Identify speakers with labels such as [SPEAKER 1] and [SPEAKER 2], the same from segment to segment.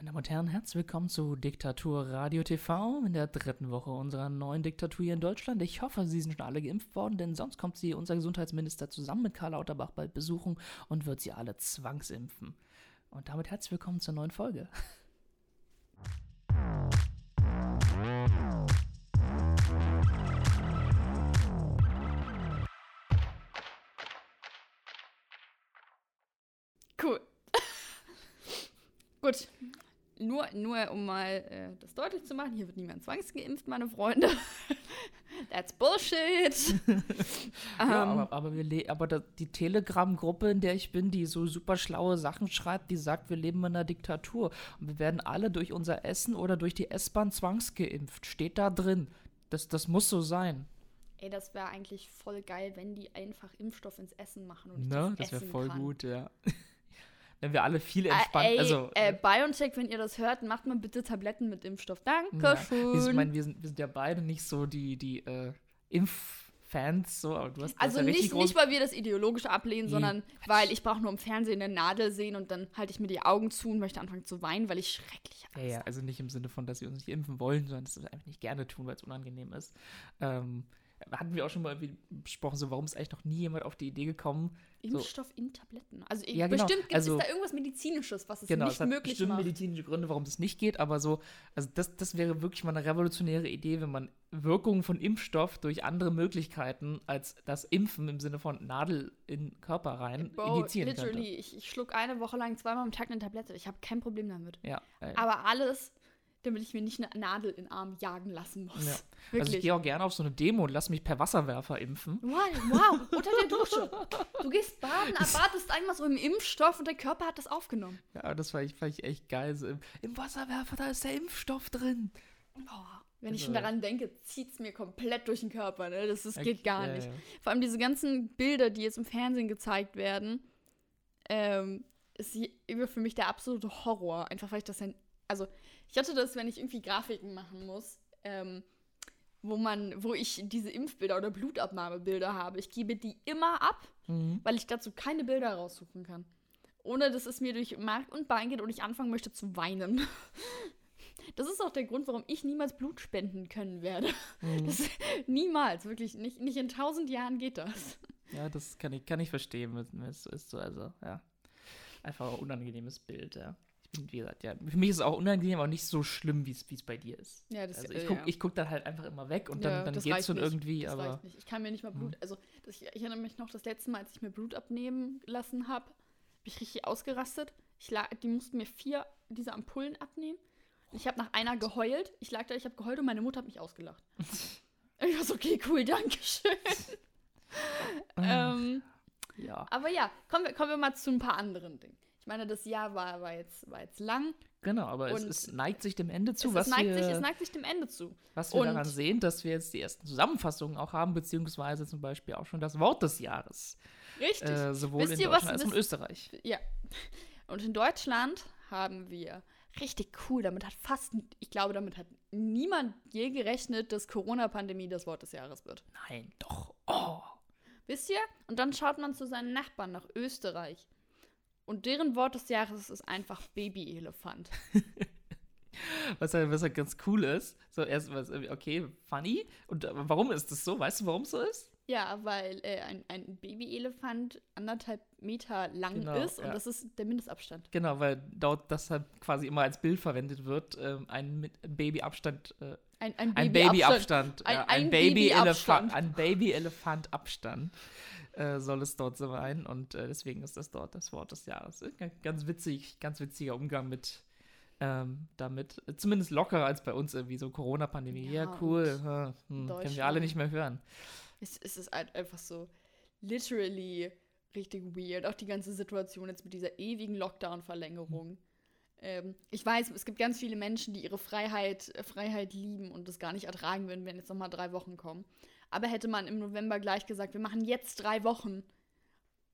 [SPEAKER 1] Meine Damen und Herren, herzlich willkommen zu Diktatur Radio TV in der dritten Woche unserer neuen Diktatur hier in Deutschland. Ich hoffe, Sie sind schon alle geimpft worden, denn sonst kommt sie, unser Gesundheitsminister, zusammen mit Karl Lauterbach bald besuchen und wird sie alle zwangsimpfen. Und damit herzlich willkommen zur neuen Folge.
[SPEAKER 2] Cool. Gut. Nur, nur um mal äh, das deutlich zu machen, hier wird niemand zwangsgeimpft, meine Freunde. That's Bullshit.
[SPEAKER 1] Ja,
[SPEAKER 2] Ähm,
[SPEAKER 1] aber, aber, wir aber da, die Telegram-Gruppe, in der ich bin, die so super schlaue Sachen schreibt, die sagt, wir leben in einer Diktatur. Und wir werden alle durch unser Essen oder durch die S-Bahn zwangsgeimpft. Steht da drin. Das, das muss so sein.
[SPEAKER 2] Ey, das wäre eigentlich voll geil, wenn die einfach Impfstoff ins Essen machen und ich
[SPEAKER 1] Ne?
[SPEAKER 2] das,
[SPEAKER 1] Das wäre voll
[SPEAKER 2] kann.
[SPEAKER 1] gut, ja. Wenn wir alle viel
[SPEAKER 2] Äh,
[SPEAKER 1] entspannt.
[SPEAKER 2] ey,
[SPEAKER 1] also,
[SPEAKER 2] äh, BioNTech, wenn ihr das hört, macht mal bitte Tabletten mit Impfstoff.
[SPEAKER 1] ja,
[SPEAKER 2] Dankeschön.
[SPEAKER 1] sind- ich mein, wir, sind, wir sind ja beide nicht so die, die äh, Impffans, so, aber du hast,
[SPEAKER 2] also
[SPEAKER 1] ja
[SPEAKER 2] nicht, nicht, weil wir das ideologisch ablehnen,
[SPEAKER 1] Nee,
[SPEAKER 2] sondern weil ich brauche nur im Fernsehen eine Nadel sehen und dann halte ich mir die Augen zu und möchte anfangen zu weinen, weil ich schrecklich
[SPEAKER 1] Ja,
[SPEAKER 2] Angst
[SPEAKER 1] ja, also nicht im Sinne von, dass wir uns nicht impfen wollen, sondern dass wir es einfach nicht gerne tun, weil es unangenehm ist. Ähm, hatten wir auch schon mal besprochen, so warum ist eigentlich noch nie jemand auf die Idee gekommen? So.
[SPEAKER 2] Impfstoff in Tabletten. Also
[SPEAKER 1] Ja, genau.
[SPEAKER 2] bestimmt gibt
[SPEAKER 1] Also-
[SPEAKER 2] es da irgendwas Medizinisches, was es
[SPEAKER 1] Genau,
[SPEAKER 2] nicht
[SPEAKER 1] es hat
[SPEAKER 2] möglich
[SPEAKER 1] bestimmt
[SPEAKER 2] macht.
[SPEAKER 1] medizinische Gründe, warum das nicht geht, aber so, also das, das wäre wirklich mal eine revolutionäre Idee, wenn man Wirkungen von Impfstoff durch andere Möglichkeiten als das Impfen im Sinne von Nadel in den Körper rein
[SPEAKER 2] Bro,
[SPEAKER 1] injizieren
[SPEAKER 2] literally,
[SPEAKER 1] könnte.
[SPEAKER 2] ich, ich schluck eine Woche lang zweimal am Tag eine Tablette. Ich habe kein Problem damit.
[SPEAKER 1] Ja,
[SPEAKER 2] Aber alles, damit ich mir nicht eine Nadel in den Arm jagen lassen muss.
[SPEAKER 1] Ja. also ich gehe auch gerne auf so eine Demo und lass mich per Wasserwerfer impfen.
[SPEAKER 2] wow, wow, unter der Dusche. Du gehst baden, erwartest einmal so im Impfstoff und der Körper hat das aufgenommen.
[SPEAKER 1] Ja, das fand ich, fand ich echt geil. So im, Im Wasserwerfer, da ist der Impfstoff drin.
[SPEAKER 2] Boah, wenn ich
[SPEAKER 1] Also-
[SPEAKER 2] schon daran denke, zieht es mir komplett durch den Körper. Ne? Das, das
[SPEAKER 1] Ja,
[SPEAKER 2] geht gar nicht.
[SPEAKER 1] ja.
[SPEAKER 2] Vor allem diese ganzen Bilder, die jetzt im Fernsehen gezeigt werden, ähm, ist immer für mich der absolute Horror. Einfach weil ich das dann. Also, ich hatte das, wenn ich irgendwie Grafiken machen muss, ähm, wo man, wo ich diese Impfbilder oder Blutabnahmebilder habe. Ich gebe die immer ab,
[SPEAKER 1] Mhm.
[SPEAKER 2] weil ich dazu keine Bilder raussuchen kann. Ohne dass es mir durch Mark und Bein geht und ich anfangen möchte zu weinen. Das ist auch der Grund, warum ich niemals Blut spenden können werde.
[SPEAKER 1] Mhm.
[SPEAKER 2] Das, niemals, wirklich. Nicht, nicht in tausend Jahren geht das.
[SPEAKER 1] Ja, das kann ich, kann ich verstehen. Es ist so, also, ja. Einfach ein unangenehmes Bild, ja. Bin, wie gesagt, ja. Für mich ist es auch unangenehm, aber nicht so schlimm, wie es es bei dir ist.
[SPEAKER 2] Ja, das
[SPEAKER 1] Also ich gucke ich guck dann halt einfach immer weg und dann,
[SPEAKER 2] Ja,
[SPEAKER 1] dann geht's
[SPEAKER 2] reicht
[SPEAKER 1] schon
[SPEAKER 2] nicht.
[SPEAKER 1] irgendwie,
[SPEAKER 2] das
[SPEAKER 1] aber.
[SPEAKER 2] Ich kann mir nicht mal Blut. Also, das, ich, erinnere mich noch, das letzte Mal, als ich mir Blut abnehmen lassen habe, habe ich richtig ausgerastet. Ich lag, die mussten mir vier dieser Ampullen abnehmen. Ich habe nach einer geheult. Ich lag da, ich habe geheult und meine Mutter hat mich ausgelacht. ich war so, okay, cool, danke schön. ähm,
[SPEAKER 1] Ja,
[SPEAKER 2] aber ja, kommen wir, kommen wir mal zu ein paar anderen Dingen. Ich meine, das Jahr war, war, jetzt, war jetzt lang.
[SPEAKER 1] genau, aber es, es neigt sich dem Ende zu,
[SPEAKER 2] es,
[SPEAKER 1] was,
[SPEAKER 2] es, neigt
[SPEAKER 1] wir,
[SPEAKER 2] sich, es neigt sich dem Ende zu.
[SPEAKER 1] was wir
[SPEAKER 2] und-
[SPEAKER 1] daran sehen, dass wir jetzt die ersten Zusammenfassungen auch haben, beziehungsweise zum Beispiel auch schon das Wort des Jahres.
[SPEAKER 2] Richtig.
[SPEAKER 1] Äh, sowohl
[SPEAKER 2] Wisst
[SPEAKER 1] in
[SPEAKER 2] ihr,
[SPEAKER 1] Deutschland
[SPEAKER 2] was-
[SPEAKER 1] als auch in Österreich.
[SPEAKER 2] Ja. Und in Deutschland haben wir richtig cool, damit hat fast, ich glaube, damit hat niemand je gerechnet, dass Corona-Pandemie das Wort des Jahres wird.
[SPEAKER 1] Nein, doch. Oh.
[SPEAKER 2] Wisst ihr? Und dann schaut man zu seinen Nachbarn nach Österreich. Und deren Wort des Jahres ist einfach Babyelefant.
[SPEAKER 1] Was halt, was halt ganz cool ist. So, erst was, okay, funny. Und äh, warum ist das so? Weißt du, warum es so ist?
[SPEAKER 2] Ja, weil äh, ein, ein Babyelefant anderthalb Meter lang
[SPEAKER 1] Genau,
[SPEAKER 2] ist und
[SPEAKER 1] ja.
[SPEAKER 2] das ist der Mindestabstand.
[SPEAKER 1] Genau, weil dort das halt quasi immer als Bild verwendet wird. Ähm, ein mit Babyabstand, äh,
[SPEAKER 2] Ein, ein,
[SPEAKER 1] ein
[SPEAKER 2] Babyabstand.
[SPEAKER 1] Babyabstand.
[SPEAKER 2] Ein-
[SPEAKER 1] ja,
[SPEAKER 2] ein
[SPEAKER 1] Babyelefant,
[SPEAKER 2] Babyabstand.
[SPEAKER 1] ein Babyelefant-Abstand äh, soll es dort sein. Und äh, deswegen ist das dort das Wort des Jahres. Ga- Ganz witzig, ganz witziger Umgang mit. Ähm, damit, zumindest lockerer als bei uns irgendwie so Corona-Pandemie. Ja,
[SPEAKER 2] Ja,
[SPEAKER 1] cool. Hm, können wir alle nicht mehr hören.
[SPEAKER 2] Es, es ist halt einfach so literally richtig weird. Auch die ganze Situation jetzt mit dieser ewigen Lockdown-Verlängerung. Ähm, ich weiß, es gibt ganz viele Menschen, die ihre Freiheit, äh, Freiheit lieben und das gar nicht ertragen würden, wenn jetzt nochmal drei Wochen kommen. Aber hätte man im November gleich gesagt, wir machen jetzt drei Wochen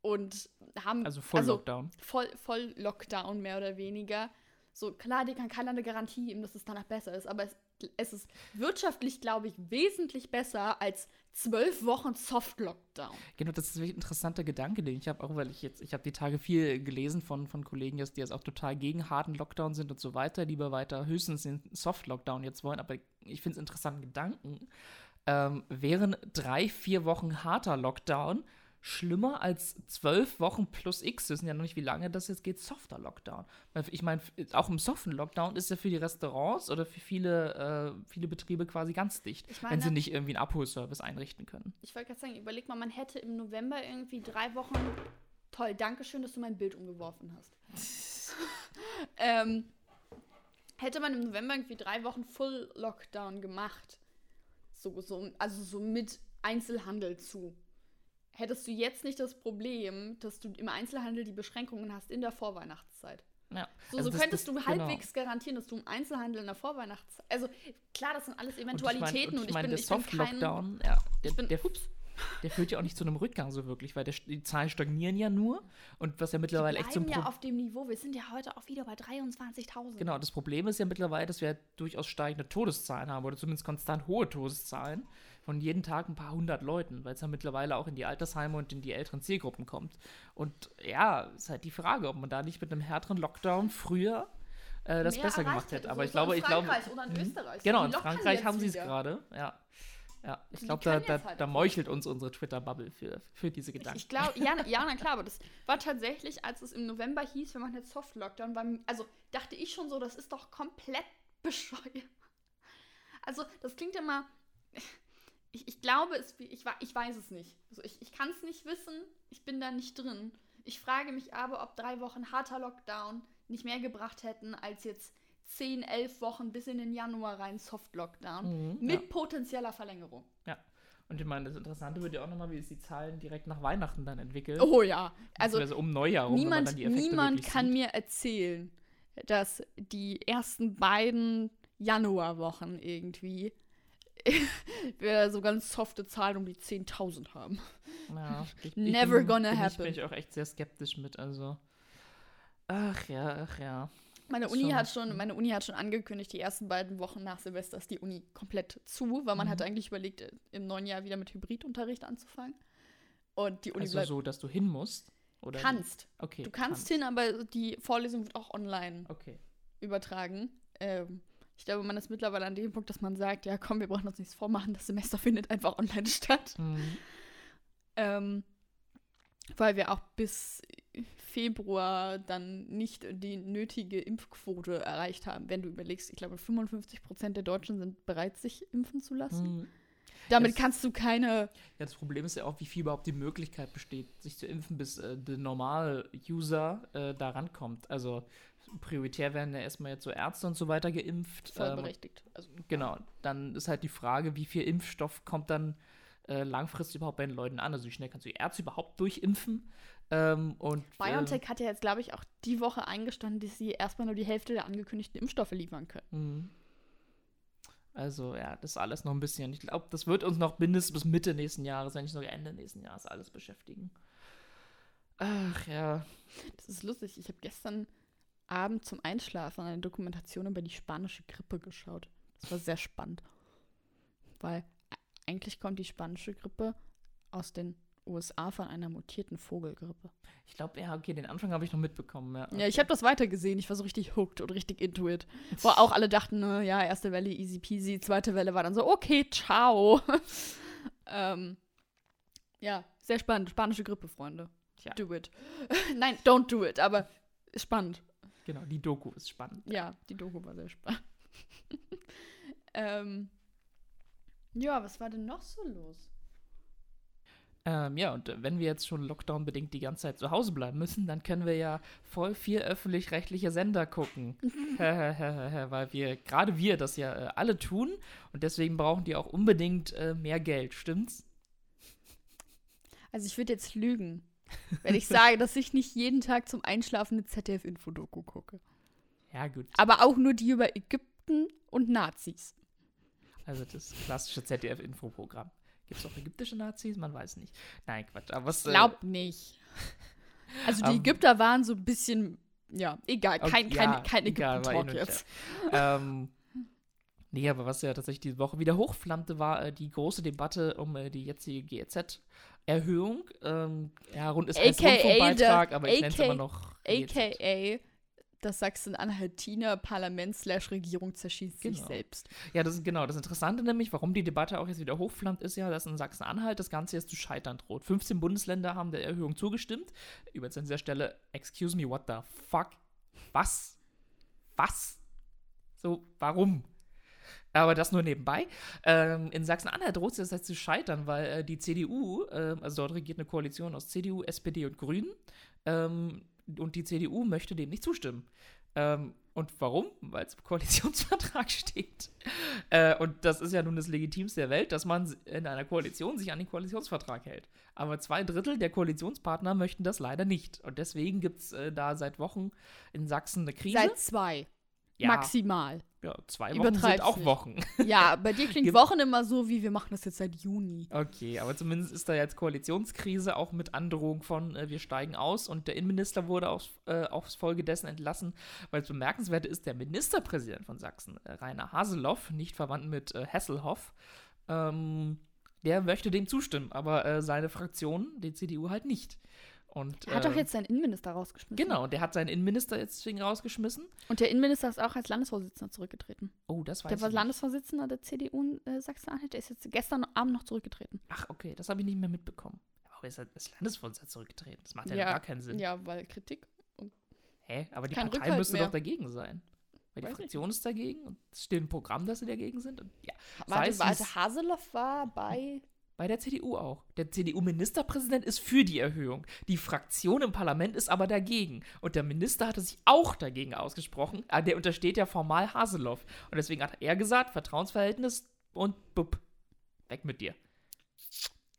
[SPEAKER 2] und haben
[SPEAKER 1] Also voll Lockdown.
[SPEAKER 2] voll, voll Lockdown mehr oder weniger. So, klar, dir kann keiner eine Garantie geben, dass es danach besser ist, aber es, es ist wirtschaftlich, glaube ich, wesentlich besser als zwölf Wochen Soft-Lockdown.
[SPEAKER 1] Genau, das ist ein interessanter Gedanke, den ich habe, auch weil ich jetzt, ich habe die Tage viel gelesen von, von Kollegen, die jetzt auch total gegen harten Lockdown sind und so weiter, lieber weiter höchstens den Soft-Lockdown jetzt wollen, aber ich finde es interessanten Gedanken. Ähm, wären drei, vier Wochen harter Lockdown schlimmer als zwölf Wochen plus X, wir wissen ja noch nicht, wie lange das jetzt geht, softer Lockdown. Ich meine, auch im soften Lockdown ist ja für die Restaurants oder für viele, äh, viele Betriebe quasi ganz dicht, meine, wenn sie nicht irgendwie einen Abholservice einrichten können.
[SPEAKER 2] Ich wollte gerade sagen, überleg mal, man hätte im November irgendwie drei Wochen. Toll, danke schön, dass du mein Bild umgeworfen hast. ähm, hätte man im November irgendwie drei Wochen Full Lockdown gemacht, so, so, also so mit Einzelhandel zu hättest du jetzt nicht das Problem, dass du im Einzelhandel die Beschränkungen hast in der Vorweihnachtszeit. Ja. So, also so das, könntest das, du halbwegs genau. garantieren, dass du im Einzelhandel in der Vorweihnachtszeit. Also klar, das sind alles Eventualitäten und ich, mein, und ich, mein, und ich bin, ich bin kein.
[SPEAKER 1] Ja, der, ich bin, der, ups, der führt ja auch nicht zu einem Rückgang so wirklich, weil der, die Zahlen stagnieren ja nur und was ja mittlerweile echt zum
[SPEAKER 2] ja auf dem Niveau. Wir sind ja heute auch wieder bei 23.000.
[SPEAKER 1] Genau, das Problem ist ja mittlerweile, dass wir durchaus steigende Todeszahlen haben oder zumindest konstant hohe Todeszahlen von jeden Tag ein paar hundert Leuten, weil es ja mittlerweile auch in die Altersheime und in die älteren Zielgruppen kommt. Und ja, ist halt die Frage, ob man da nicht mit einem härteren Lockdown früher äh, das Mehr besser gemacht hätte. Aber so ich glaube, ich glaube.
[SPEAKER 2] Oder in mhm. Österreich.
[SPEAKER 1] Genau, in Frankreich haben sie es gerade, ja. Ja, ich glaube, da, da, halt da, meuchelt uns unsere Twitter-Bubble für, für diese Gedanken.
[SPEAKER 2] Ich, ich glaube, ja, ja, na klar, aber das war tatsächlich, als es im November hieß, wir machen jetzt Soft-Lockdown, also dachte ich schon so, das ist doch komplett bescheuert. Also, das klingt immer, ich, ich glaube, es, ich, ich weiß es nicht. Also ich, ich kann es nicht wissen, ich bin da nicht drin. Ich frage mich aber, ob drei Wochen harter Lockdown nicht mehr gebracht hätten als jetzt 10, 11 Wochen bis in den Januar rein Soft-Lockdown mhm, mit ja. potenzieller Verlängerung.
[SPEAKER 1] Ja. Und ich meine, das Interessante wird ja auch nochmal, wie es die Zahlen direkt nach Weihnachten dann entwickeln.
[SPEAKER 2] Oh ja.
[SPEAKER 1] Also um Neujahr rum,
[SPEAKER 2] niemand, niemand kann sieht. mir erzählen, dass die ersten beiden Januarwochen irgendwie wir so ganz softe Zahlen um die 10.000 haben.
[SPEAKER 1] Ja,
[SPEAKER 2] ich, Never
[SPEAKER 1] ich
[SPEAKER 2] bin, gonna happen.
[SPEAKER 1] Ich bin ich auch echt sehr skeptisch mit, also. Ach ja, ach ja.
[SPEAKER 2] Meine Uni, hat schon, meine Uni hat schon angekündigt, die ersten beiden Wochen nach Silvester ist die Uni komplett zu, weil man mhm. hat eigentlich überlegt, im neuen Jahr wieder mit Hybridunterricht anzufangen. Und die Uni
[SPEAKER 1] also
[SPEAKER 2] bleibt.
[SPEAKER 1] so, dass du hin musst?
[SPEAKER 2] Oder kannst.
[SPEAKER 1] Okay.
[SPEAKER 2] Du kannst, kannst, hin, aber die Vorlesung wird auch online
[SPEAKER 1] okay.
[SPEAKER 2] übertragen. Ähm, ich glaube, man ist mittlerweile an dem Punkt, dass man sagt, ja komm, wir brauchen uns nichts vormachen, das Semester findet einfach online statt. Mhm. Ähm, weil wir auch bis Februar dann nicht die nötige Impfquote erreicht haben. Wenn du überlegst, ich glaube, 55 Prozent der Deutschen sind bereit, sich impfen zu lassen. Mhm. Damit das, kannst du keine. Ja,
[SPEAKER 1] das Problem ist ja auch, wie viel überhaupt die Möglichkeit besteht, sich zu impfen, bis äh, der Normal-User äh, da rankommt. Also prioritär werden ja erstmal jetzt so Ärzte und so weiter geimpft.
[SPEAKER 2] Vollberechtigt.
[SPEAKER 1] Ähm, also, genau. Dann ist halt die Frage, wie viel Impfstoff kommt dann äh, langfristig überhaupt bei den Leuten an? Also wie schnell kannst du die Ärzte überhaupt durchimpfen? Ähm, und,
[SPEAKER 2] BioNTech äh, hat ja jetzt, glaube ich, auch die Woche eingestanden, dass sie erstmal nur die Hälfte der angekündigten Impfstoffe liefern können.
[SPEAKER 1] Mhm. Also ja, das ist alles noch ein bisschen. Ich glaube, das wird uns noch mindestens bis Mitte nächsten Jahres, wenn nicht sogar Ende nächsten Jahres, alles beschäftigen. Ach ja.
[SPEAKER 2] Das ist lustig. Ich habe gestern Abend zum Einschlafen eine Dokumentation über die spanische Grippe geschaut. Das war sehr spannend. Weil eigentlich kommt die spanische Grippe aus den USA von einer mutierten Vogelgrippe.
[SPEAKER 1] Ich glaube, ja, okay, den Anfang habe ich noch mitbekommen. Ja, okay.
[SPEAKER 2] ja ich habe das weitergesehen. Ich war so richtig hooked und richtig into it. Wo auch alle dachten, ne, ja, erste Welle easy peasy, zweite Welle war dann so, okay, ciao. ähm, ja, sehr spannend. Spanische Grippe, Freunde. Tja. Do it. Nein, don't do it, aber spannend.
[SPEAKER 1] Genau, die Doku ist spannend.
[SPEAKER 2] Ja, die Doku war sehr spannend. ähm, ja, was war denn noch so los?
[SPEAKER 1] Ähm, ja, und wenn wir jetzt schon Lockdown-bedingt die ganze Zeit zu Hause bleiben müssen, dann können wir ja voll viel öffentlich-rechtliche Sender gucken. Weil wir, gerade wir, das ja äh, alle tun und deswegen brauchen die auch unbedingt äh, mehr Geld, stimmt's?
[SPEAKER 2] Also ich würde jetzt lügen. Wenn ich sage, dass ich nicht jeden Tag zum Einschlafen eine ZDF-Infodoku gucke.
[SPEAKER 1] Ja, gut.
[SPEAKER 2] Aber auch nur die über Ägypten und Nazis.
[SPEAKER 1] Also das klassische ZDF-Infoprogramm. Gibt es auch ägyptische Nazis? Man weiß nicht. Nein, Quatsch. Aber was,
[SPEAKER 2] äh, Glaub nicht. Also die ähm, Ägypter waren so ein bisschen, ja, egal, kein, okay, kein, ja, kein Ägypten-Talk eh jetzt.
[SPEAKER 1] ähm, Nee, aber was ja tatsächlich diese Woche wieder hochflammte, war äh, die große Debatte um äh, die jetzige GEZ-Erhöhung. Ähm, ja, rund ist
[SPEAKER 2] AKA
[SPEAKER 1] Rundfunkbeitrag, aber ich nenne es immer noch GEZ.
[SPEAKER 2] AKA das Sachsen-Anhaltiner Parlament slash Regierung zerschießt sich
[SPEAKER 1] Genau.
[SPEAKER 2] selbst.
[SPEAKER 1] Ja, das ist genau das Interessante nämlich, warum die Debatte auch jetzt wieder hochflammt, ist ja, dass in Sachsen-Anhalt das Ganze jetzt zu scheitern droht. 15 Bundesländer haben der Erhöhung zugestimmt. Übrigens an dieser Stelle, excuse me, what the fuck? Was? Was? So, warum? Aber das nur nebenbei. Ähm, in Sachsen-Anhalt droht es jetzt halt zu scheitern, weil äh, die CDU, ähm, also dort regiert eine Koalition aus CDU, SPD und Grünen, ähm, und die CDU möchte dem nicht zustimmen. Ähm, und warum? Weil es im Koalitionsvertrag steht. Äh, und das ist ja nun das Legitimste der Welt, dass man in einer Koalition sich an den Koalitionsvertrag hält. Aber zwei Drittel der Koalitionspartner möchten das leider nicht. Und deswegen gibt es äh, da seit Wochen in Sachsen eine Krise.
[SPEAKER 2] Seit zwei.
[SPEAKER 1] ja,
[SPEAKER 2] Maximal.
[SPEAKER 1] Ja, zwei Wochen sind auch
[SPEAKER 2] nicht.
[SPEAKER 1] Wochen.
[SPEAKER 2] Ja, bei dir klingt Wochen immer so, wie wir machen das jetzt seit Juni.
[SPEAKER 1] Okay, aber zumindest ist da jetzt Koalitionskrise, auch mit Androhung von äh, wir steigen aus und der Innenminister wurde aus, äh, aufs Folge dessen entlassen, weil es bemerkenswert ist, der Ministerpräsident von Sachsen, äh, Rainer Haseloff, nicht verwandt mit äh, Hasselhoff, ähm, der möchte dem zustimmen, aber äh, seine Fraktion, die CDU halt nicht. Und,
[SPEAKER 2] Er hat
[SPEAKER 1] äh,
[SPEAKER 2] doch jetzt seinen Innenminister rausgeschmissen.
[SPEAKER 1] Genau, der hat seinen Innenminister jetzt deswegen rausgeschmissen.
[SPEAKER 2] Und der Innenminister ist auch als Landesvorsitzender zurückgetreten.
[SPEAKER 1] Oh, das weiß
[SPEAKER 2] Der war
[SPEAKER 1] ich nicht.
[SPEAKER 2] Landesvorsitzender der CDU in äh, Sachsen-Anhalt. Der ist jetzt gestern Abend noch zurückgetreten.
[SPEAKER 1] Ach, okay, das habe ich nicht mehr mitbekommen. Aber ist er ist Landesvorsitzender zurückgetreten? Das macht ja,
[SPEAKER 2] Ja,
[SPEAKER 1] gar keinen Sinn.
[SPEAKER 2] Ja, weil Kritik.
[SPEAKER 1] Hä? Aber die Partei
[SPEAKER 2] Rückhalt
[SPEAKER 1] müsste
[SPEAKER 2] mehr.
[SPEAKER 1] doch dagegen sein. Weil die
[SPEAKER 2] Weiß ich
[SPEAKER 1] Fraktion ist dagegen und es steht im Programm, dass sie dagegen sind. Und ja,
[SPEAKER 2] Warte, warte, Haseloff war bei.
[SPEAKER 1] Bei der CDU auch. Der CDU-Ministerpräsident ist für die Erhöhung. Die Fraktion im Parlament ist aber dagegen. Und der Minister hatte sich auch dagegen ausgesprochen. Ah, Der untersteht ja formal Haseloff. Und deswegen hat er gesagt, Vertrauensverhältnis und bupp, weg mit dir.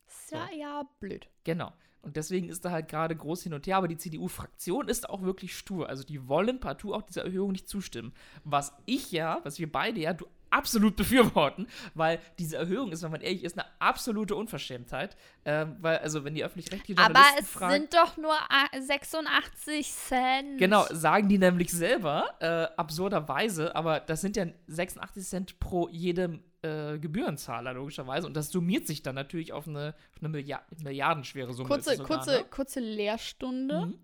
[SPEAKER 2] Ist ja, ja blöd.
[SPEAKER 1] Genau. Und deswegen ist da halt gerade groß hin und her, aber die CDU-Fraktion ist auch wirklich stur. Also die wollen partout auch dieser Erhöhung nicht zustimmen. Was ich ja, was wir beide ja du absolut befürworten, weil diese Erhöhung ist, wenn man ehrlich ist, eine absolute Unverschämtheit. Ähm, weil, also wenn die öffentlich-rechtlichen
[SPEAKER 2] Aber es
[SPEAKER 1] fragen,
[SPEAKER 2] sind doch nur äh, 86 Cent.
[SPEAKER 1] Genau, sagen die nämlich selber, äh, absurderweise, aber das sind ja 86 Cent pro jedem äh, Gebührenzahler, logischerweise. Und das summiert sich dann natürlich auf eine, auf eine Milliard milliardenschwere Summe.
[SPEAKER 2] Kurze,
[SPEAKER 1] sogar,
[SPEAKER 2] kurze,
[SPEAKER 1] ne?
[SPEAKER 2] kurze Lehrstunde.
[SPEAKER 1] Mhm.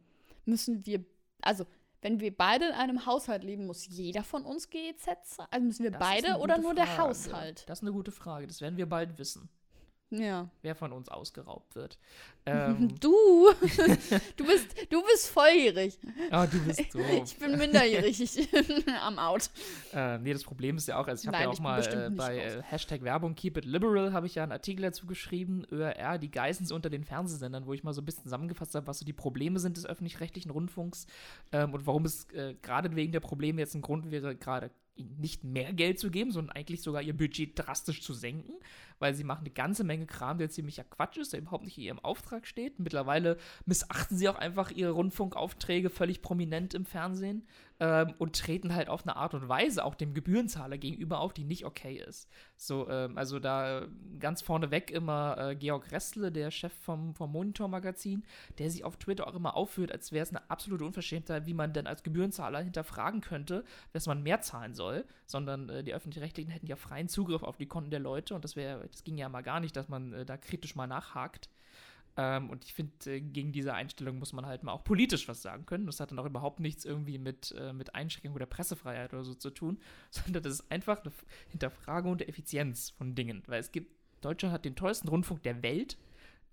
[SPEAKER 2] Müssen wir. Also, wenn wir beide in einem Haushalt leben, muss jeder von uns GEZ zahlen? Also müssen wir
[SPEAKER 1] Das
[SPEAKER 2] beide oder nur der
[SPEAKER 1] Frage.
[SPEAKER 2] Haushalt?
[SPEAKER 1] Das ist eine gute Frage. Das werden wir bald wissen,
[SPEAKER 2] Ja.
[SPEAKER 1] wer von uns ausgeraubt wird. Ähm,
[SPEAKER 2] Du, du bist, du bist volljährig.
[SPEAKER 1] oh, du bist so.
[SPEAKER 2] Ich bin minderjährig. Ich am Out.
[SPEAKER 1] Äh, nee, das Problem ist ja auch, also ich habe ja auch
[SPEAKER 2] bin
[SPEAKER 1] mal äh, bei äh, Hashtag Werbung Keep It Liberal habe ich ja einen Artikel dazu geschrieben, ÖRR, die Geissens unter den Fernsehsendern, wo ich mal so ein bisschen zusammengefasst habe, was so die Probleme sind des öffentlich-rechtlichen Rundfunks ähm, und warum es äh, gerade wegen der Probleme jetzt ein Grund wäre, gerade ihnen nicht mehr Geld zu geben, sondern eigentlich sogar ihr Budget drastisch zu senken, weil sie machen eine ganze Menge Kram, der ziemlicher Quatsch ist, der überhaupt nicht in ihrem Auftrag steht. Mittlerweile missachten sie auch einfach ihre Rundfunkaufträge völlig prominent im Fernsehen ähm, und treten halt auf eine Art und Weise auch dem Gebührenzahler gegenüber auf, die nicht okay ist. So, ähm, also da ganz vorneweg immer äh, Georg Restle, der Chef vom, vom Monitor-Magazin, der sich auf Twitter auch immer aufführt, als wäre es eine absolute Unverschämtheit, wie man denn als Gebührenzahler hinterfragen könnte, dass man mehr zahlen soll, sondern äh, die Öffentlich-Rechtlichen hätten ja freien Zugriff auf die Konten der Leute und das wäre, das ging ja mal gar nicht, dass man äh, da kritisch mal nachhakt. Ähm, und ich finde, äh, gegen diese Einstellung muss man halt mal auch politisch was sagen können. Das hat dann auch überhaupt nichts irgendwie mit, äh, mit Einschränkung der Pressefreiheit oder so zu tun, sondern das ist einfach eine Hinterfragung der Effizienz von Dingen. Weil es gibt, Deutschland hat den teuersten Rundfunk der Welt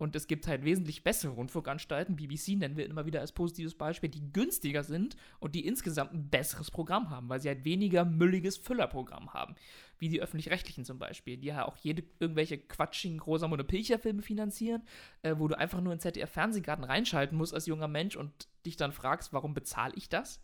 [SPEAKER 1] und es gibt halt wesentlich bessere Rundfunkanstalten, BBC nennen wir immer wieder als positives Beispiel, die günstiger sind und die insgesamt ein besseres Programm haben, weil sie halt weniger mülliges Füllerprogramm haben. Wie die öffentlich-rechtlichen zum Beispiel, die ja auch jede irgendwelche quatschigen Rosamunde Pilcher-Filme finanzieren, äh, wo du einfach nur in ZDF-Fernsehgarten reinschalten musst als junger Mensch und dich dann fragst, warum bezahle ich das?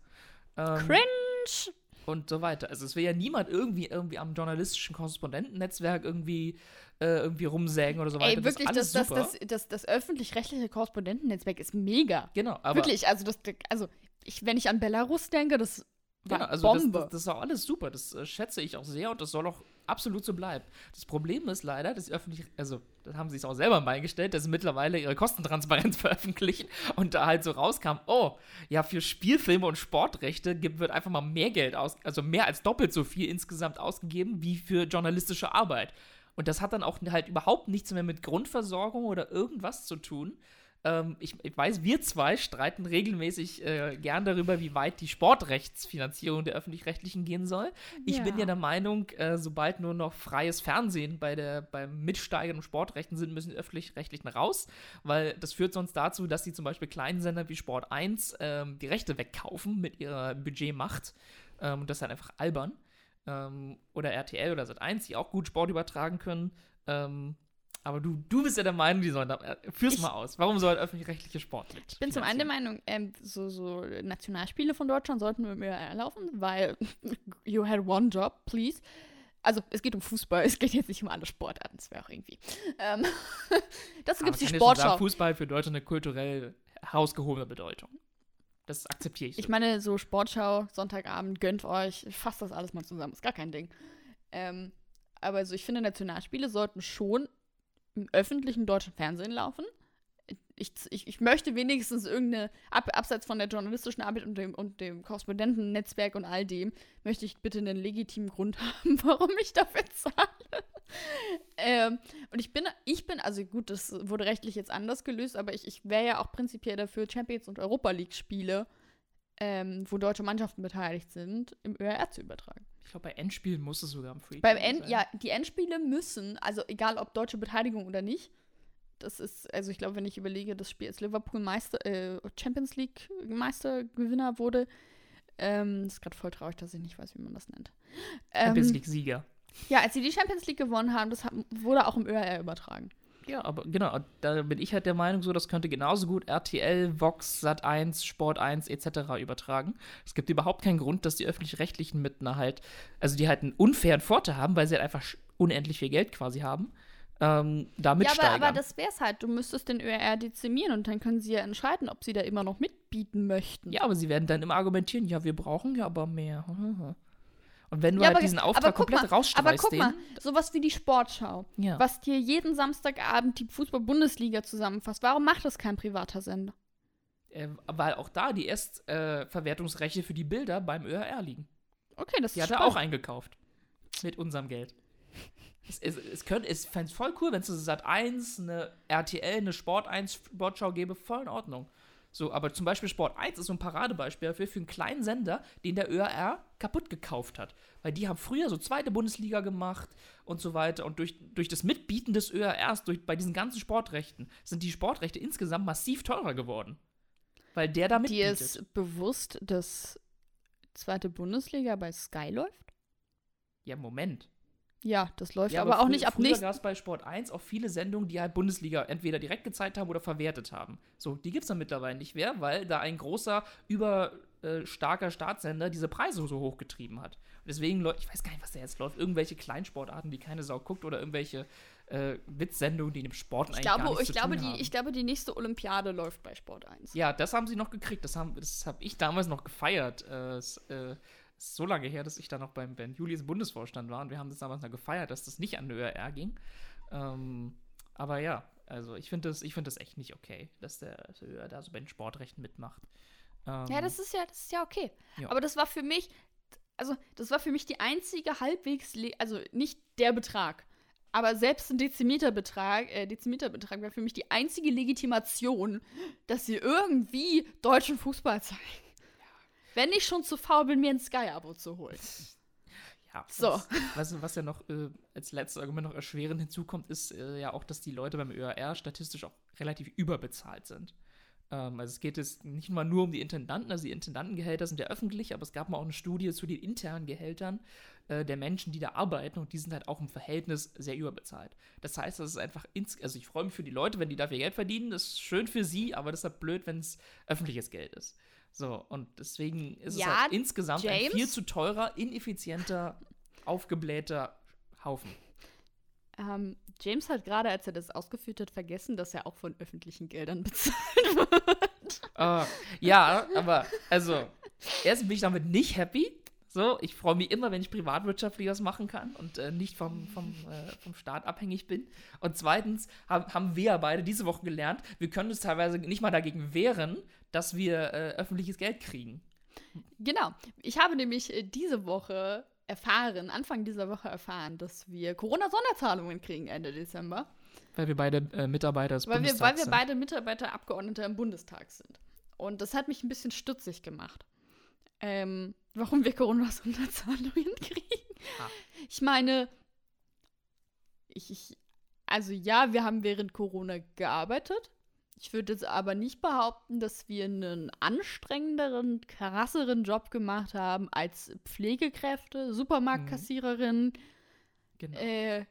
[SPEAKER 1] Ähm,
[SPEAKER 2] Cringe.
[SPEAKER 1] und so weiter. Also es will ja niemand irgendwie irgendwie am journalistischen Korrespondentennetzwerk irgendwie äh, irgendwie rumsägen oder so weiter.
[SPEAKER 2] Ey, wirklich,
[SPEAKER 1] das,
[SPEAKER 2] das, das, das, das, öffentlich-rechtliche Korrespondentennetzwerk ist mega.
[SPEAKER 1] genau, aber
[SPEAKER 2] wirklich, also das, also ich, wenn ich an Belarus denke, das war
[SPEAKER 1] genau, also
[SPEAKER 2] Bombe.
[SPEAKER 1] das, das ist auch alles super. Das äh, schätze ich auch sehr und das soll auch absolut so bleibt. Das Problem ist leider, dass die öffentlich, also das haben sie es auch selber mal eingestellt, dass sie mittlerweile ihre Kostentransparenz veröffentlichen und da halt so rauskam, oh, ja, für Spielfilme und Sportrechte gibt, wird einfach mal mehr Geld aus, also mehr als doppelt so viel insgesamt ausgegeben wie für journalistische Arbeit. Und das hat dann auch halt überhaupt nichts mehr mit Grundversorgung oder irgendwas zu tun, ähm, ich, ich, weiß, wir zwei streiten regelmäßig äh, gern darüber, wie weit die Sportrechtsfinanzierung der öffentlich-rechtlichen gehen soll. Ich ja. bin ja der Meinung, äh, sobald nur noch freies Fernsehen bei der, beim Mitsteigern Sportrechten sind, müssen die öffentlich-rechtlichen raus, weil das führt sonst dazu, dass sie zum Beispiel Sender wie Sport 1 ähm, die Rechte wegkaufen mit ihrer Budgetmacht. Ähm, und das ist halt einfach albern. Ähm, oder RTL oder Sat1, die auch gut Sport übertragen können. Ähm, aber du, du bist ja der Meinung, die sollen da. Äh, führ's ich, mal aus. Warum soll öffentlich-rechtliche Sport mit?
[SPEAKER 2] Ich bin zum einen der Meinung, ähm, so, so Nationalspiele von Deutschland sollten wir mehr erlaufen, weil you had one job, please. Also, es geht um Fußball, es geht jetzt nicht um alle Sportarten, das wäre auch irgendwie. Ähm, dazu gibt es die Sportschau. Sagen,
[SPEAKER 1] Fußball für Deutschland eine kulturell herausgehobene Bedeutung. Das akzeptiere ich.
[SPEAKER 2] So. Ich meine, so Sportschau, Sonntagabend, gönnt euch, fasst das alles mal zusammen, ist gar kein Ding. Ähm, aber also ich finde, Nationalspiele sollten schon im öffentlichen deutschen Fernsehen laufen. Ich, ich, ich möchte wenigstens irgendeine, ab, abseits von der journalistischen Arbeit und dem, und dem Korrespondentennetzwerk und all dem, möchte ich bitte einen legitimen Grund haben, warum ich dafür zahle. Ähm, und ich bin, ich bin, also gut, das wurde rechtlich jetzt anders gelöst, aber ich, ich wäre ja auch prinzipiell dafür, Champions und Europa League-Spiele, ähm, wo deutsche Mannschaften beteiligt sind, im ÖRR zu übertragen.
[SPEAKER 1] Ich glaube, bei Endspielen muss es sogar im
[SPEAKER 2] Free Beim End, sein. ja, die Endspiele müssen, also egal ob deutsche Beteiligung oder nicht, das ist, also ich glaube, wenn ich überlege, das Spiel ist Liverpool Meister, äh, Champions League Meistergewinner wurde. Ähm, das ist gerade voll traurig, dass ich nicht weiß, wie man das nennt.
[SPEAKER 1] Ähm, Champions League Sieger.
[SPEAKER 2] Ja, als sie die Champions League gewonnen haben, das wurde auch im ÖRR übertragen.
[SPEAKER 1] Ja, aber genau, da bin ich halt der Meinung, so, das könnte genauso gut RTL, Vox, Sat1, Sport 1 etc. übertragen. Es gibt überhaupt keinen Grund, dass die öffentlich-rechtlichen mit einer halt, also die halt einen unfairen Vorteil haben, weil sie halt einfach unendlich viel Geld quasi haben. Ähm, damit
[SPEAKER 2] ja, aber, aber das wäre es halt. Du müsstest den ÖR dezimieren und dann können sie ja entscheiden, ob sie da immer noch mitbieten möchten.
[SPEAKER 1] Ja, aber sie werden dann immer argumentieren, ja, wir brauchen ja aber mehr. Und wenn du ja, halt aber, diesen Auftrag komplett mal, rausstreichst,
[SPEAKER 2] Aber guck mal, sowas wie die Sportschau, ja. was dir jeden Samstagabend die Fußball-Bundesliga zusammenfasst, warum macht das kein privater Sender?
[SPEAKER 1] Äh, weil auch da die Erstverwertungsrechte äh, für die Bilder beim ÖRR liegen.
[SPEAKER 2] Okay, das
[SPEAKER 1] die ist Die hat er auch eingekauft. Mit unserem Geld. es, es, es, könnte, es fände es voll cool, wenn es Sat 1, eine RTL, eine Sport 1 Sportschau gäbe, voll in Ordnung. So, aber zum Beispiel Sport 1 ist so ein Paradebeispiel dafür für einen kleinen Sender, den der ÖRR kaputt gekauft hat. Weil die haben früher so zweite Bundesliga gemacht und so weiter. Und durch, durch das Mitbieten des ÖRRs, durch, bei diesen ganzen Sportrechten, sind die Sportrechte insgesamt massiv teurer geworden. Weil der damit.
[SPEAKER 2] Dir ist bewusst, dass zweite Bundesliga bei Sky läuft?
[SPEAKER 1] Ja, Moment.
[SPEAKER 2] Ja, das läuft ja, aber, aber auch nicht ab nächsten.
[SPEAKER 1] gab es bei Sport 1 auch viele Sendungen, die halt Bundesliga entweder direkt gezeigt haben oder verwertet haben. So, die gibt es dann mittlerweile nicht mehr, weil da ein großer, überstarker äh, Staatssender diese Preise so hochgetrieben hat. Und deswegen, ich weiß gar nicht, was da jetzt läuft. Irgendwelche Kleinsportarten, die keine Sau guckt oder irgendwelche äh, Witzsendungen, die in dem Sport eigentlich glaube, gar nichts
[SPEAKER 2] ich zu glaube, tun die, haben. Ich glaube, die nächste Olympiade läuft bei Sport 1.
[SPEAKER 1] Ja, das haben sie noch gekriegt. Das habe das hab ich damals noch gefeiert. Äh, äh ist so lange her, dass ich da noch beim Ben Julis Bundesvorstand war und wir haben das damals noch gefeiert, dass das nicht an den ÖRR ging. Ähm, aber ja, also ich finde das, find das echt nicht okay, dass der, dass der ÖR da so bei den Sportrechten mitmacht.
[SPEAKER 2] Ähm, ja, das ist ja, das ist ja okay. Ja. Aber das war für mich, also das war für mich die einzige halbwegs, also nicht der Betrag, aber selbst ein Dezimeterbetrag, äh, Dezimeterbetrag war für mich die einzige Legitimation, dass sie irgendwie deutschen Fußball zeigen wenn ich schon zu faul bin, mir ein Sky-Abo zu holen.
[SPEAKER 1] Ja, so. Was, was, was ja noch äh, als letztes Argument noch erschwerend hinzukommt, ist äh, ja auch, dass die Leute beim ÖRR statistisch auch relativ überbezahlt sind. Ähm, also es geht jetzt nicht mal nur um die Intendanten, also die Intendantengehälter sind ja öffentlich, aber es gab mal auch eine Studie zu den internen Gehältern äh, der Menschen, die da arbeiten und die sind halt auch im Verhältnis sehr überbezahlt. Das heißt, das ist einfach, ins also ich freue mich für die Leute, wenn die dafür Geld verdienen, das ist schön für sie, aber das ist halt blöd, wenn es öffentliches Geld ist. So, und deswegen ist ja, es halt insgesamt James? ein viel zu teurer, ineffizienter, aufgeblähter Haufen.
[SPEAKER 2] Ähm, James hat gerade, als er das ausgeführt hat, vergessen, dass er auch von öffentlichen Geldern bezahlt wird.
[SPEAKER 1] Uh, ja, aber also, erst bin ich damit nicht happy. So, ich freue mich immer, wenn ich privatwirtschaftlich was machen kann und äh, nicht vom, vom, äh, vom Staat abhängig bin. Und zweitens hab, haben wir ja beide diese Woche gelernt, wir können uns teilweise nicht mal dagegen wehren, dass wir äh, öffentliches Geld kriegen.
[SPEAKER 2] Genau. Ich habe nämlich äh, diese Woche erfahren, Anfang dieser Woche erfahren, dass wir Corona-Sonderzahlungen kriegen Ende Dezember.
[SPEAKER 1] Weil wir beide äh, Mitarbeiter des
[SPEAKER 2] Weil wir,
[SPEAKER 1] Bundestags
[SPEAKER 2] weil wir
[SPEAKER 1] sind.
[SPEAKER 2] beide Mitarbeiter, Abgeordnete im Bundestag sind. Und das hat mich ein bisschen stutzig gemacht. Ähm, warum wir Corona-Sonderzahlungen kriegen.
[SPEAKER 1] Ah.
[SPEAKER 2] Ich meine, ich, ich, also ja, wir haben während Corona gearbeitet. Ich würde jetzt aber nicht behaupten, dass wir einen anstrengenderen, krasseren Job gemacht haben als Pflegekräfte, Supermarktkassiererinnen.
[SPEAKER 1] Genau.
[SPEAKER 2] Äh,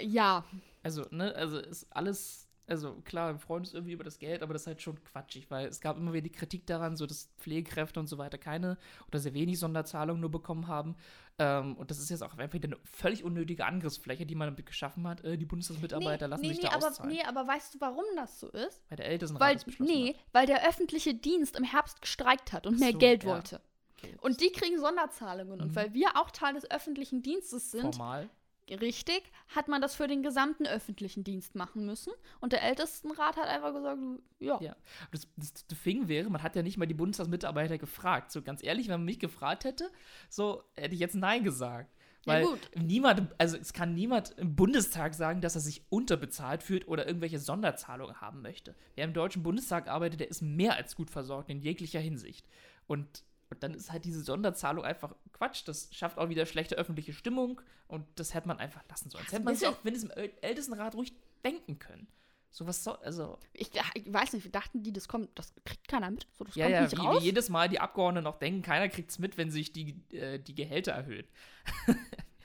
[SPEAKER 2] ja,
[SPEAKER 1] Also, ne, also ist alles, also klar, wir freuen uns irgendwie über das Geld, aber das ist halt schon quatschig, weil es gab immer wieder die Kritik daran, so dass Pflegekräfte und so weiter keine oder sehr wenig Sonderzahlungen nur bekommen haben. Ähm, und das ist jetzt auch einfach wieder eine völlig unnötige Angriffsfläche, die man damit geschaffen hat. Äh, die Bundestagsmitarbeiter lassen sich da
[SPEAKER 2] aber,
[SPEAKER 1] auszahlen.
[SPEAKER 2] nee, aber weißt du, warum das so ist?
[SPEAKER 1] Weil der Ältestenrat
[SPEAKER 2] Weil,
[SPEAKER 1] das beschlossen
[SPEAKER 2] nee,
[SPEAKER 1] hat.
[SPEAKER 2] weil der öffentliche Dienst im Herbst gestreikt hat und mehr
[SPEAKER 1] so,
[SPEAKER 2] Geld
[SPEAKER 1] ja.
[SPEAKER 2] wollte.
[SPEAKER 1] Okay.
[SPEAKER 2] Und die kriegen Sonderzahlungen. Und
[SPEAKER 1] Mhm.
[SPEAKER 2] weil wir auch Teil des öffentlichen Dienstes sind,
[SPEAKER 1] Formal.
[SPEAKER 2] Richtig, hat man das für den gesamten öffentlichen Dienst machen müssen. Und der Ältestenrat hat einfach gesagt, ja.
[SPEAKER 1] Ja. Das, das, das Ding wäre, man hat ja nicht mal die Bundestagsmitarbeiter gefragt. So ganz ehrlich, wenn man mich gefragt hätte, so hätte ich jetzt Nein gesagt.
[SPEAKER 2] Ja,
[SPEAKER 1] Weil
[SPEAKER 2] gut.
[SPEAKER 1] niemand, also es kann niemand im Bundestag sagen, dass er sich unterbezahlt fühlt oder irgendwelche Sonderzahlungen haben möchte. Wer im Deutschen Bundestag arbeitet, der ist mehr als gut versorgt in jeglicher Hinsicht. Und, und dann ist halt diese Sonderzahlung einfach Quatsch. Das schafft auch wieder schlechte öffentliche Stimmung und das hätte man einfach lassen sollen. Das hätte man sich auch, wenn es im Äl- Ältestenrat ruhig denken können. So was soll, also.
[SPEAKER 2] Ich, ich weiß nicht, wir dachten die, das kommt, das kriegt keiner mit. So, das
[SPEAKER 1] Ja,
[SPEAKER 2] kommt
[SPEAKER 1] ja,
[SPEAKER 2] nicht
[SPEAKER 1] wie,
[SPEAKER 2] raus.
[SPEAKER 1] wie jedes Mal die Abgeordneten noch denken, keiner kriegt es mit, wenn sich die, äh, die Gehälter erhöhen.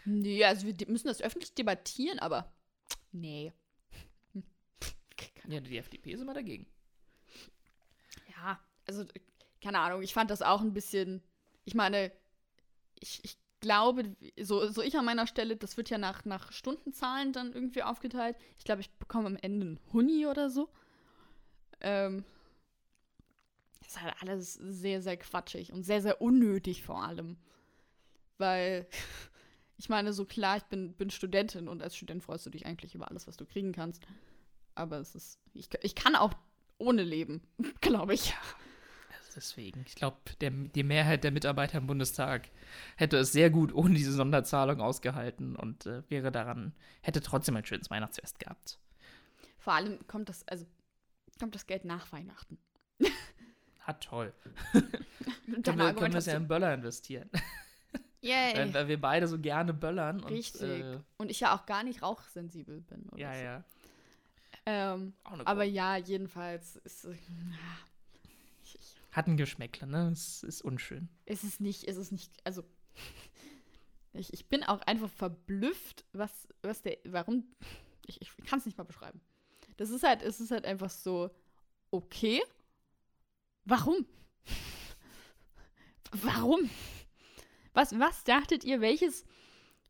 [SPEAKER 2] Nee, also wir müssen das öffentlich debattieren, aber nee.
[SPEAKER 1] Ja, die FDP ist immer dagegen.
[SPEAKER 2] Ja, also, äh, keine Ahnung, ich fand das auch ein bisschen, ich meine, ich, ich glaube, so, so ich an meiner Stelle, das wird ja nach, nach Stundenzahlen dann irgendwie aufgeteilt. Ich glaube, ich bekomme am Ende einen Huni oder so. Ähm, das ist halt alles sehr, sehr quatschig und sehr, sehr unnötig vor allem. Weil, ich meine, so klar, ich bin, bin Studentin und als Student freust du dich eigentlich über alles, was du kriegen kannst. Aber es ist, ich, ich kann auch ohne leben, glaube ich.
[SPEAKER 1] Deswegen, ich glaube, die Mehrheit der Mitarbeiter im Bundestag hätte es sehr gut ohne diese Sonderzahlung ausgehalten und äh, wäre daran, hätte trotzdem ein schönes Weihnachtsfest gehabt.
[SPEAKER 2] Vor allem kommt das, also kommt das Geld nach Weihnachten.
[SPEAKER 1] Ah, toll.
[SPEAKER 2] Deiner
[SPEAKER 1] wir, können wir es ja in Böller investieren.
[SPEAKER 2] Yay.
[SPEAKER 1] weil, weil wir beide so gerne böllern. Und,
[SPEAKER 2] Richtig.
[SPEAKER 1] Äh,
[SPEAKER 2] Und ich ja auch gar nicht rauchsensibel bin. Oder
[SPEAKER 1] ja,
[SPEAKER 2] so.
[SPEAKER 1] ja.
[SPEAKER 2] Ähm, aber ja, jedenfalls ist äh,
[SPEAKER 1] Hat ein Geschmäckle, ne? Es ist unschön.
[SPEAKER 2] es ist nicht, es ist nicht, also ich, ich bin auch einfach verblüfft, was, was der, warum, ich, ich kann es nicht mal beschreiben. Das ist halt, es ist halt einfach so, okay, warum? Warum? Was, was dachtet ihr, welches,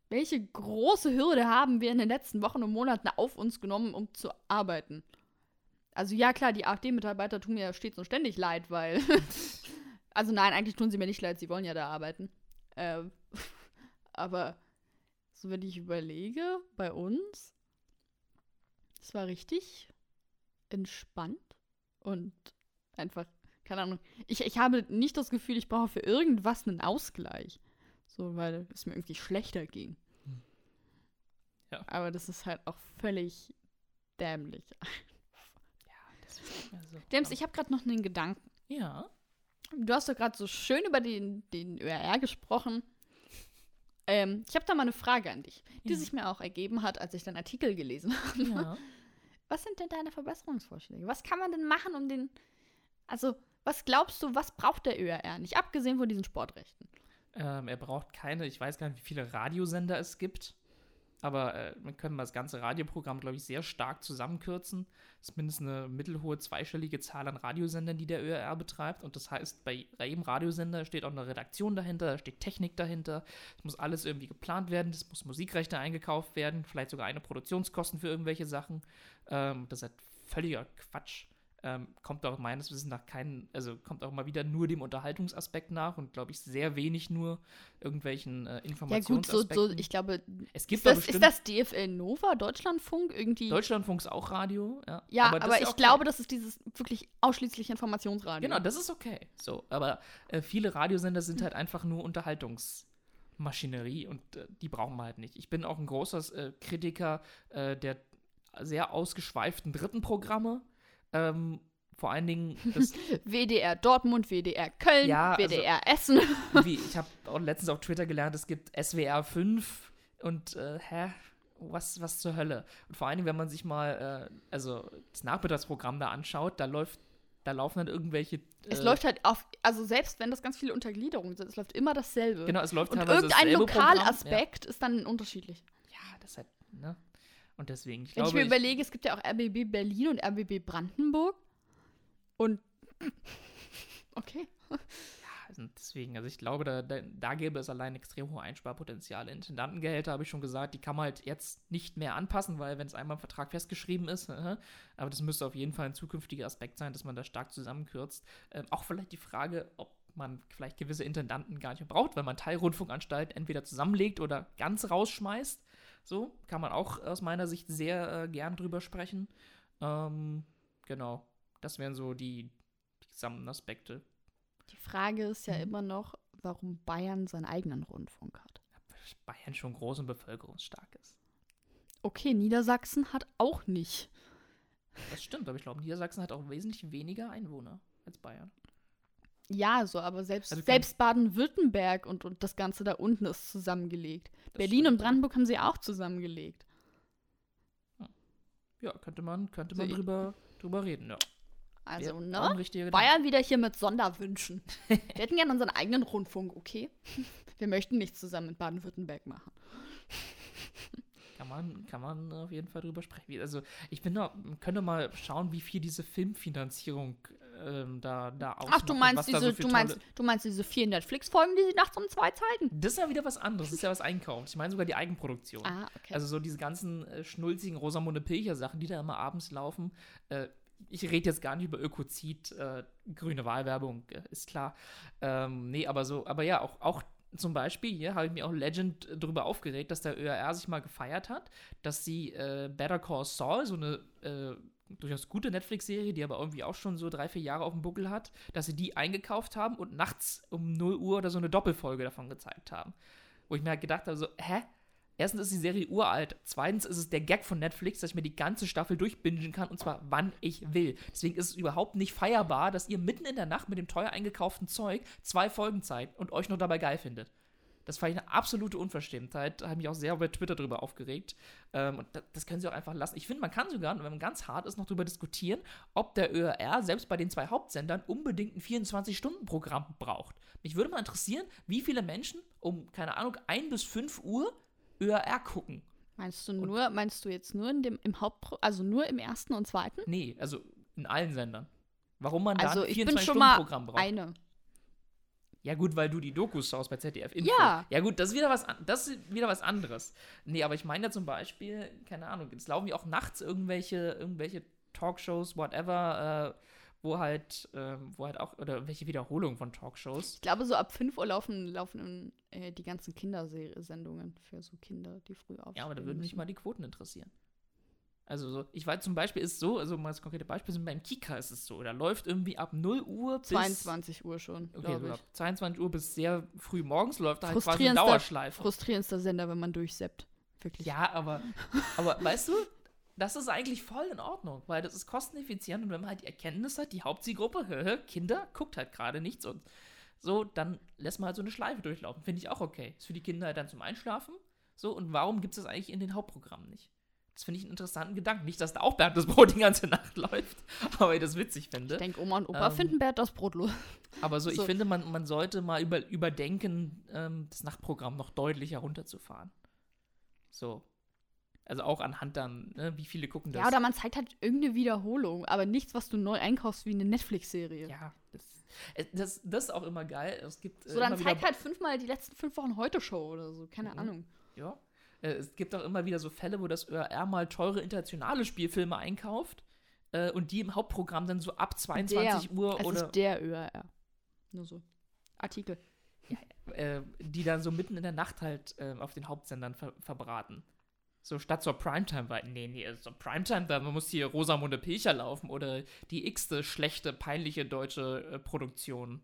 [SPEAKER 2] welche große Hürde haben wir in den letzten Wochen und Monaten auf uns genommen, um zu arbeiten? Also ja, klar, die AfD-Mitarbeiter tun mir ja stets und ständig leid, weil. also nein, eigentlich tun sie mir nicht leid, sie wollen ja da arbeiten. Ähm, aber so, wenn ich überlege, bei uns, es war richtig entspannt und einfach, keine Ahnung. Ich, ich habe nicht das Gefühl, ich brauche für irgendwas einen Ausgleich. So, weil es mir irgendwie schlechter ging.
[SPEAKER 1] Ja.
[SPEAKER 2] Aber das ist halt auch völlig dämlich.
[SPEAKER 1] Also,
[SPEAKER 2] James, ich habe gerade noch einen Gedanken.
[SPEAKER 1] Ja.
[SPEAKER 2] Du hast doch gerade so schön über den, den ÖRR gesprochen. Ähm, ich habe da mal eine Frage an dich, die
[SPEAKER 1] Ja.
[SPEAKER 2] sich mir auch ergeben hat, als ich deinen Artikel gelesen habe.
[SPEAKER 1] ja.
[SPEAKER 2] Was sind denn deine Verbesserungsvorschläge? Was kann man denn machen, um den. Also, was glaubst du, was braucht der ÖRR nicht? Abgesehen von diesen Sportrechten.
[SPEAKER 1] Ähm, er braucht keine, ich weiß gar nicht, wie viele Radiosender es gibt. Aber äh, mal das ganze Radioprogramm, glaube ich, sehr stark zusammenkürzen. Das ist mindestens eine mittelhohe zweistellige Zahl an Radiosendern, die der ÖRR betreibt. Und das heißt, bei jedem Radiosender steht auch eine Redaktion dahinter, da steht Technik dahinter. Es muss alles irgendwie geplant werden, es muss Musikrechte eingekauft werden, vielleicht sogar eine Produktionskosten für irgendwelche Sachen. Ähm, das ist halt völliger Quatsch. Ähm, kommt auch meines Wissens nach keinen, also kommt auch mal wieder nur dem Unterhaltungsaspekt nach und glaube ich sehr wenig nur irgendwelchen äh, Informationsaspekten.
[SPEAKER 2] Ja gut, so, so ich glaube,
[SPEAKER 1] es gibt
[SPEAKER 2] ist, das, ist das DFL Nova, Deutschlandfunk irgendwie?
[SPEAKER 1] Deutschlandfunk ist auch Radio, ja.
[SPEAKER 2] Ja, aber, aber ich okay. glaube, das ist dieses wirklich ausschließlich Informationsradio.
[SPEAKER 1] Genau, das ist okay. So, aber äh, viele Radiosender sind halt einfach nur Unterhaltungsmaschinerie und äh, die brauchen wir halt nicht. Ich bin auch ein großer äh, Kritiker äh, der sehr ausgeschweiften dritten Programme. Ähm, vor allen Dingen
[SPEAKER 2] das WDR Dortmund, WDR Köln, ja, WDR also, Essen.
[SPEAKER 1] Wie, ich habe letztens auf Twitter gelernt, es gibt SWR 5 und äh, hä? Was, was zur Hölle? Und vor allen Dingen, wenn man sich mal äh, also das Nachmittagsprogramm da anschaut, da läuft da laufen dann irgendwelche. Äh,
[SPEAKER 2] es läuft halt auf, also selbst wenn das ganz viele Untergliederungen sind, es läuft immer dasselbe.
[SPEAKER 1] Genau, es läuft
[SPEAKER 2] Und irgendein Lokalaspekt ja. ist dann unterschiedlich.
[SPEAKER 1] Ja, das ist halt, ne? Und deswegen,
[SPEAKER 2] ich Wenn glaube, ich mir überlege, es gibt ja auch RBB Berlin und RBB Brandenburg. Und okay.
[SPEAKER 1] Ja, also deswegen, also ich glaube, da, da, da gäbe es allein extrem hohe Einsparpotenziale. Intendantengehälter habe ich schon gesagt, die kann man halt jetzt nicht mehr anpassen, weil wenn es einmal im Vertrag festgeschrieben ist, äh, aber das müsste auf jeden Fall ein zukünftiger Aspekt sein, dass man da stark zusammenkürzt. Ähm, auch vielleicht die Frage, ob man vielleicht gewisse Intendanten gar nicht mehr braucht, weil man Teilrundfunkanstalten entweder zusammenlegt oder ganz rausschmeißt. So, kann man auch aus meiner Sicht sehr äh, gern drüber sprechen. Ähm, genau, das wären so die, die gesamten Aspekte.
[SPEAKER 2] Die Frage ist ja mhm. immer noch, warum Bayern seinen eigenen Rundfunk hat.
[SPEAKER 1] Bayern schon groß und bevölkerungsstark ist.
[SPEAKER 2] Okay, Niedersachsen hat auch nicht.
[SPEAKER 1] Das stimmt, aber ich glaube, Niedersachsen hat auch wesentlich weniger Einwohner als Bayern.
[SPEAKER 2] Ja, so, aber selbst, also selbst Baden-Württemberg und, und das Ganze da unten ist zusammengelegt. Berlin stimmt. und Brandenburg haben sie auch zusammengelegt.
[SPEAKER 1] Ja, könnte man, könnte man so, drüber, drüber reden, ja.
[SPEAKER 2] Also, ja, ne? Bayern wieder hier mit Sonderwünschen. Wir hätten gerne unseren eigenen Rundfunk, okay? Wir möchten nichts zusammen mit Baden-Württemberg machen.
[SPEAKER 1] Kann man, kann man auf jeden Fall drüber sprechen. Also, ich bin da, könnte mal schauen, wie viel diese Filmfinanzierung ähm, da, da
[SPEAKER 2] ausmacht. Ach, du meinst, diese, so du, meinst, du meinst diese vier Netflix-Folgen, die sie nachts um zwei zeigen?
[SPEAKER 1] Das ist ja wieder was anderes. Das ist ja was einkauft. Ich meine sogar die Eigenproduktion.
[SPEAKER 2] Ah, okay.
[SPEAKER 1] Also so diese ganzen äh, schnulzigen Rosamunde Pilcher-Sachen, die da immer abends laufen. Äh, ich rede jetzt gar nicht über Ökozid, äh, grüne Wahlwerbung, äh, ist klar. Ähm, nee, aber so, aber ja, auch, auch zum Beispiel, hier habe ich mir auch Legend darüber aufgeregt, dass der ÖRR sich mal gefeiert hat, dass sie äh, Better Call Saul, so eine äh, durchaus gute Netflix-Serie, die aber irgendwie auch schon so drei, vier Jahre auf dem Buckel hat, dass sie die eingekauft haben und nachts um 0 Uhr oder so eine Doppelfolge davon gezeigt haben. Wo ich mir halt gedacht habe, so, hä? Erstens ist die Serie uralt. Zweitens ist es der Gag von Netflix, dass ich mir die ganze Staffel durchbingen kann und zwar wann ich will. Deswegen ist es überhaupt nicht feierbar, dass ihr mitten in der Nacht mit dem teuer eingekauften Zeug zwei Folgen zeigt und euch noch dabei geil findet. Das war eine absolute Unverschämtheit. Da habe ich mich auch sehr bei Twitter drüber aufgeregt. Ähm, und das, das, können sie auch einfach lassen. Ich finde, man kann sogar, wenn man ganz hart ist, noch darüber diskutieren, ob der ÖRR selbst bei den zwei Hauptsendern unbedingt ein 24-Stunden-Programm braucht. Mich würde mal interessieren, wie viele Menschen um, keine Ahnung, 1 bis 5 Uhr ÖRR gucken.
[SPEAKER 2] Meinst du nur, und, meinst du jetzt nur in dem, im Haupt, also nur im ersten und zweiten?
[SPEAKER 1] Nee, also in allen Sendern. Warum man also da ein 24-Stunden-Programm braucht.
[SPEAKER 2] Eine.
[SPEAKER 1] Ja, gut, weil du die Dokus schaust bei ZDF Info.
[SPEAKER 2] Ja.
[SPEAKER 1] Ja, gut, das ist wieder was, das ist wieder was anderes. Nee, aber ich meine ja zum Beispiel, keine Ahnung, es laufen ja auch nachts irgendwelche, irgendwelche Talkshows, whatever, äh, wo halt, äh, wo halt auch, oder welche Wiederholungen von Talkshows.
[SPEAKER 2] Ich glaube, so ab 5 Uhr laufen, laufen äh, die ganzen Kindersendungen für so Kinder, die früh aufstehen.
[SPEAKER 1] Ja, aber da würden mich mal die Quoten interessieren. Also so, ich weiß zum Beispiel ist so, also mal das konkrete Beispiel sind beim Kika ist es so, da läuft irgendwie ab 0 Uhr bis
[SPEAKER 2] 22 Uhr schon.
[SPEAKER 1] Okay, so ab 22 Uhr bis sehr früh morgens läuft da halt quasi Dauerschleife.
[SPEAKER 2] Frustrierendster Sender, wenn man durchseppt. Wirklich.
[SPEAKER 1] Ja, aber, aber weißt du, das ist eigentlich voll in Ordnung, weil das ist kosteneffizient und wenn man halt die Erkenntnis hat, die Hauptzielgruppe, Kinder, guckt halt gerade nichts und so, dann lässt man halt so eine Schleife durchlaufen. Finde ich auch okay. Ist für die Kinder halt dann zum Einschlafen. So, und warum gibt es das eigentlich in den Hauptprogrammen nicht? Das finde ich einen interessanten Gedanken. Nicht, dass da auch Bernd das Brot die ganze Nacht läuft, aber ich das witzig finde.
[SPEAKER 2] Ich denke, Oma und Opa ähm, finden Bernd das Brot los.
[SPEAKER 1] Aber so, so, ich finde, man, man sollte mal über, überdenken, ähm, das Nachtprogramm noch deutlich herunterzufahren. So. Also auch anhand dann, ne, wie viele gucken das.
[SPEAKER 2] Ja, oder man zeigt halt irgendeine Wiederholung, aber nichts, was du neu einkaufst wie eine Netflix-Serie.
[SPEAKER 1] Ja, das, äh, das, das, ist auch immer geil. Es gibt,
[SPEAKER 2] äh, so, dann zeigt halt fünfmal die letzten fünf Wochen Heute-Show oder so, keine mhm. Ahnung.
[SPEAKER 1] Ja, äh, es gibt auch immer wieder so Fälle, wo das ÖRR mal teure internationale Spielfilme einkauft. äh, und die im Hauptprogramm dann so ab 22
[SPEAKER 2] der,
[SPEAKER 1] Uhr
[SPEAKER 2] es
[SPEAKER 1] oder
[SPEAKER 2] ist der ÖRR. Nur so. Artikel.
[SPEAKER 1] äh, die dann so mitten in der Nacht halt äh, auf den Hauptsendern ver verbraten. So statt zur Primetime, weil, nee, nee, zur Primetime, da muss hier Rosamunde Pilcher laufen oder die x-te schlechte, peinliche deutsche äh, Produktion.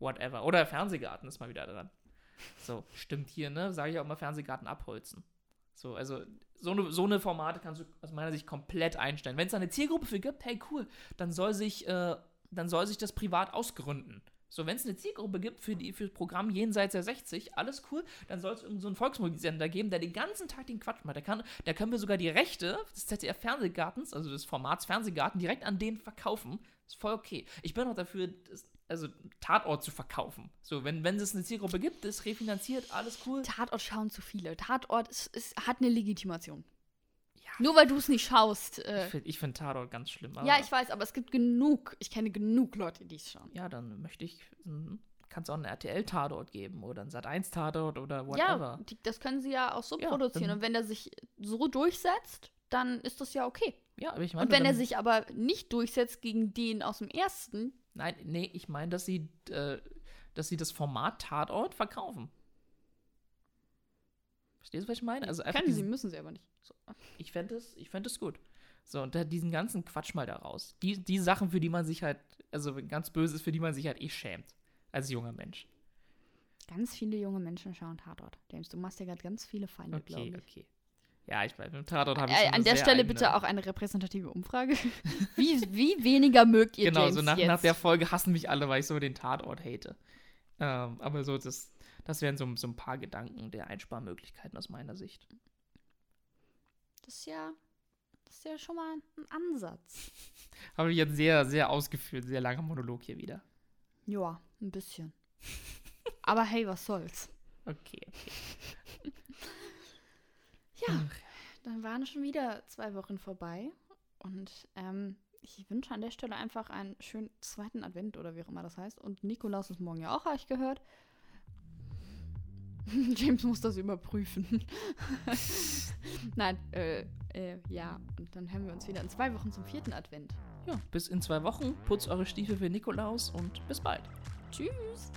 [SPEAKER 1] Whatever. Oder Fernsehgarten ist mal wieder dran. So, stimmt hier, ne? Sage ich auch mal Fernsehgarten abholzen. So, also so eine, so eine Formate kannst du aus meiner Sicht komplett einstellen. Wenn es da eine Zielgruppe für gibt, hey cool, dann soll sich, äh, dann soll sich das privat ausgründen. So, wenn es eine Zielgruppe gibt für, die, für das Programm jenseits der 60, alles cool, dann soll es so einen Volksmusiksender geben, der den ganzen Tag den Quatsch macht. Da, kann, da können wir sogar die Rechte des ZDF Fernsehgartens, also des Formats Fernsehgarten, direkt an den verkaufen. Ist voll okay. Ich bin auch dafür, das, also Tatort zu verkaufen. So, wenn, wenn es eine Zielgruppe gibt, ist refinanziert, alles cool.
[SPEAKER 2] Tatort schauen zu viele. Tatort ist, ist, hat eine Legitimation. Nur weil du es nicht schaust. Äh,
[SPEAKER 1] Ich finde find Tatort ganz schlimm.
[SPEAKER 2] Ja, ich weiß, aber es gibt genug. Ich kenne genug Leute, die es schauen.
[SPEAKER 1] ja, dann möchte ich, kann es auch einen RTL-Tatort geben oder einen Sat1-Tatort oder whatever.
[SPEAKER 2] Ja, die, das können sie ja auch so
[SPEAKER 1] Ja,
[SPEAKER 2] produzieren. Und wenn er sich so durchsetzt, dann ist das ja okay.
[SPEAKER 1] Ja, aber ich meine,
[SPEAKER 2] Und wenn er sich aber nicht durchsetzt gegen den aus dem ersten,
[SPEAKER 1] Nein, nee, ich meine, dass sie, äh, dass sie das Format Tatort verkaufen. Verstehst du, was ich meine? Also
[SPEAKER 2] können sie,
[SPEAKER 1] diesen,
[SPEAKER 2] müssen sie aber nicht. So.
[SPEAKER 1] ich fände es, ich fänd es gut. So, und da diesen ganzen Quatsch mal da raus. Die, die Sachen, für die man sich halt, also ganz böse ist, für die man sich halt eh schämt. Als junger Mensch.
[SPEAKER 2] Ganz viele junge Menschen schauen Tatort. James, du machst ja gerade ganz viele Feinde,
[SPEAKER 1] Okay,
[SPEAKER 2] glaube ich.
[SPEAKER 1] okay. Ja, ich weiß, beim Tatort habe ich
[SPEAKER 2] Äh, an der Stelle
[SPEAKER 1] eigene-
[SPEAKER 2] bitte auch eine repräsentative Umfrage. wie, wie weniger mögt ihr
[SPEAKER 1] Genau,
[SPEAKER 2] James
[SPEAKER 1] so nach, nach der Folge hassen mich alle, weil ich so den Tatort hate. Ähm, aber so, das, das wären so, so ein paar Gedanken der Einsparmöglichkeiten aus meiner Sicht.
[SPEAKER 2] das ist ja, das ist ja schon mal ein Ansatz.
[SPEAKER 1] Habe ich jetzt sehr, sehr ausgeführt, sehr langer Monolog hier wieder.
[SPEAKER 2] Ja, ein bisschen. Aber hey, was soll's?
[SPEAKER 1] Okay, okay.
[SPEAKER 2] Ja, dann waren schon wieder zwei Wochen vorbei. Und ähm, ich wünsche an der Stelle einfach einen schönen zweiten Advent oder wie auch immer das heißt. Und Nikolaus ist morgen ja auch, habe ich gehört. James muss das überprüfen. Nein, äh, äh, ja. Und dann hören wir uns wieder in zwei Wochen zum vierten Advent.
[SPEAKER 1] Ja, bis in zwei Wochen. Putzt eure Stiefel für Nikolaus und bis bald.
[SPEAKER 2] Tschüss.